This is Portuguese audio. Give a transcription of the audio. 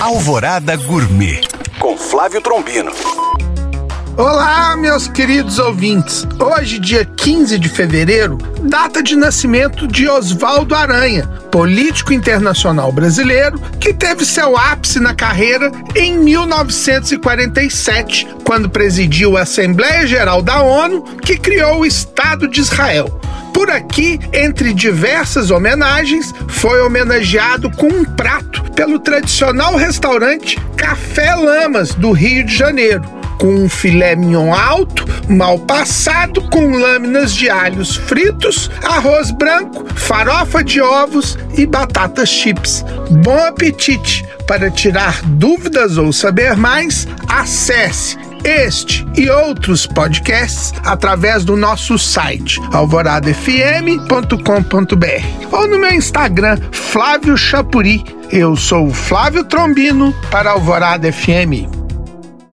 Alvorada Gourmet com Flávio Trombino. Olá, meus queridos ouvintes. Hoje, dia 15 de fevereiro, data de nascimento de Oswaldo Aranha, político internacional brasileiro que teve seu ápice na carreira em 1947, quando presidiu a Assembleia Geral da ONU, que criou o Estado de Israel. Por aqui, entre diversas homenagens, foi homenageado com um prato pelo tradicional restaurante Café Lamas, do Rio de Janeiro com um filé mignon alto, mal passado, com lâminas de alhos fritos, arroz branco, farofa de ovos e batatas chips. Bom apetite! Para tirar dúvidas ou saber mais, acesse este e outros podcasts através do nosso site alvoradafm.com.br ou no meu Instagram Flávio Chapuri. Eu sou Flávio Trombino para Alvorada FM.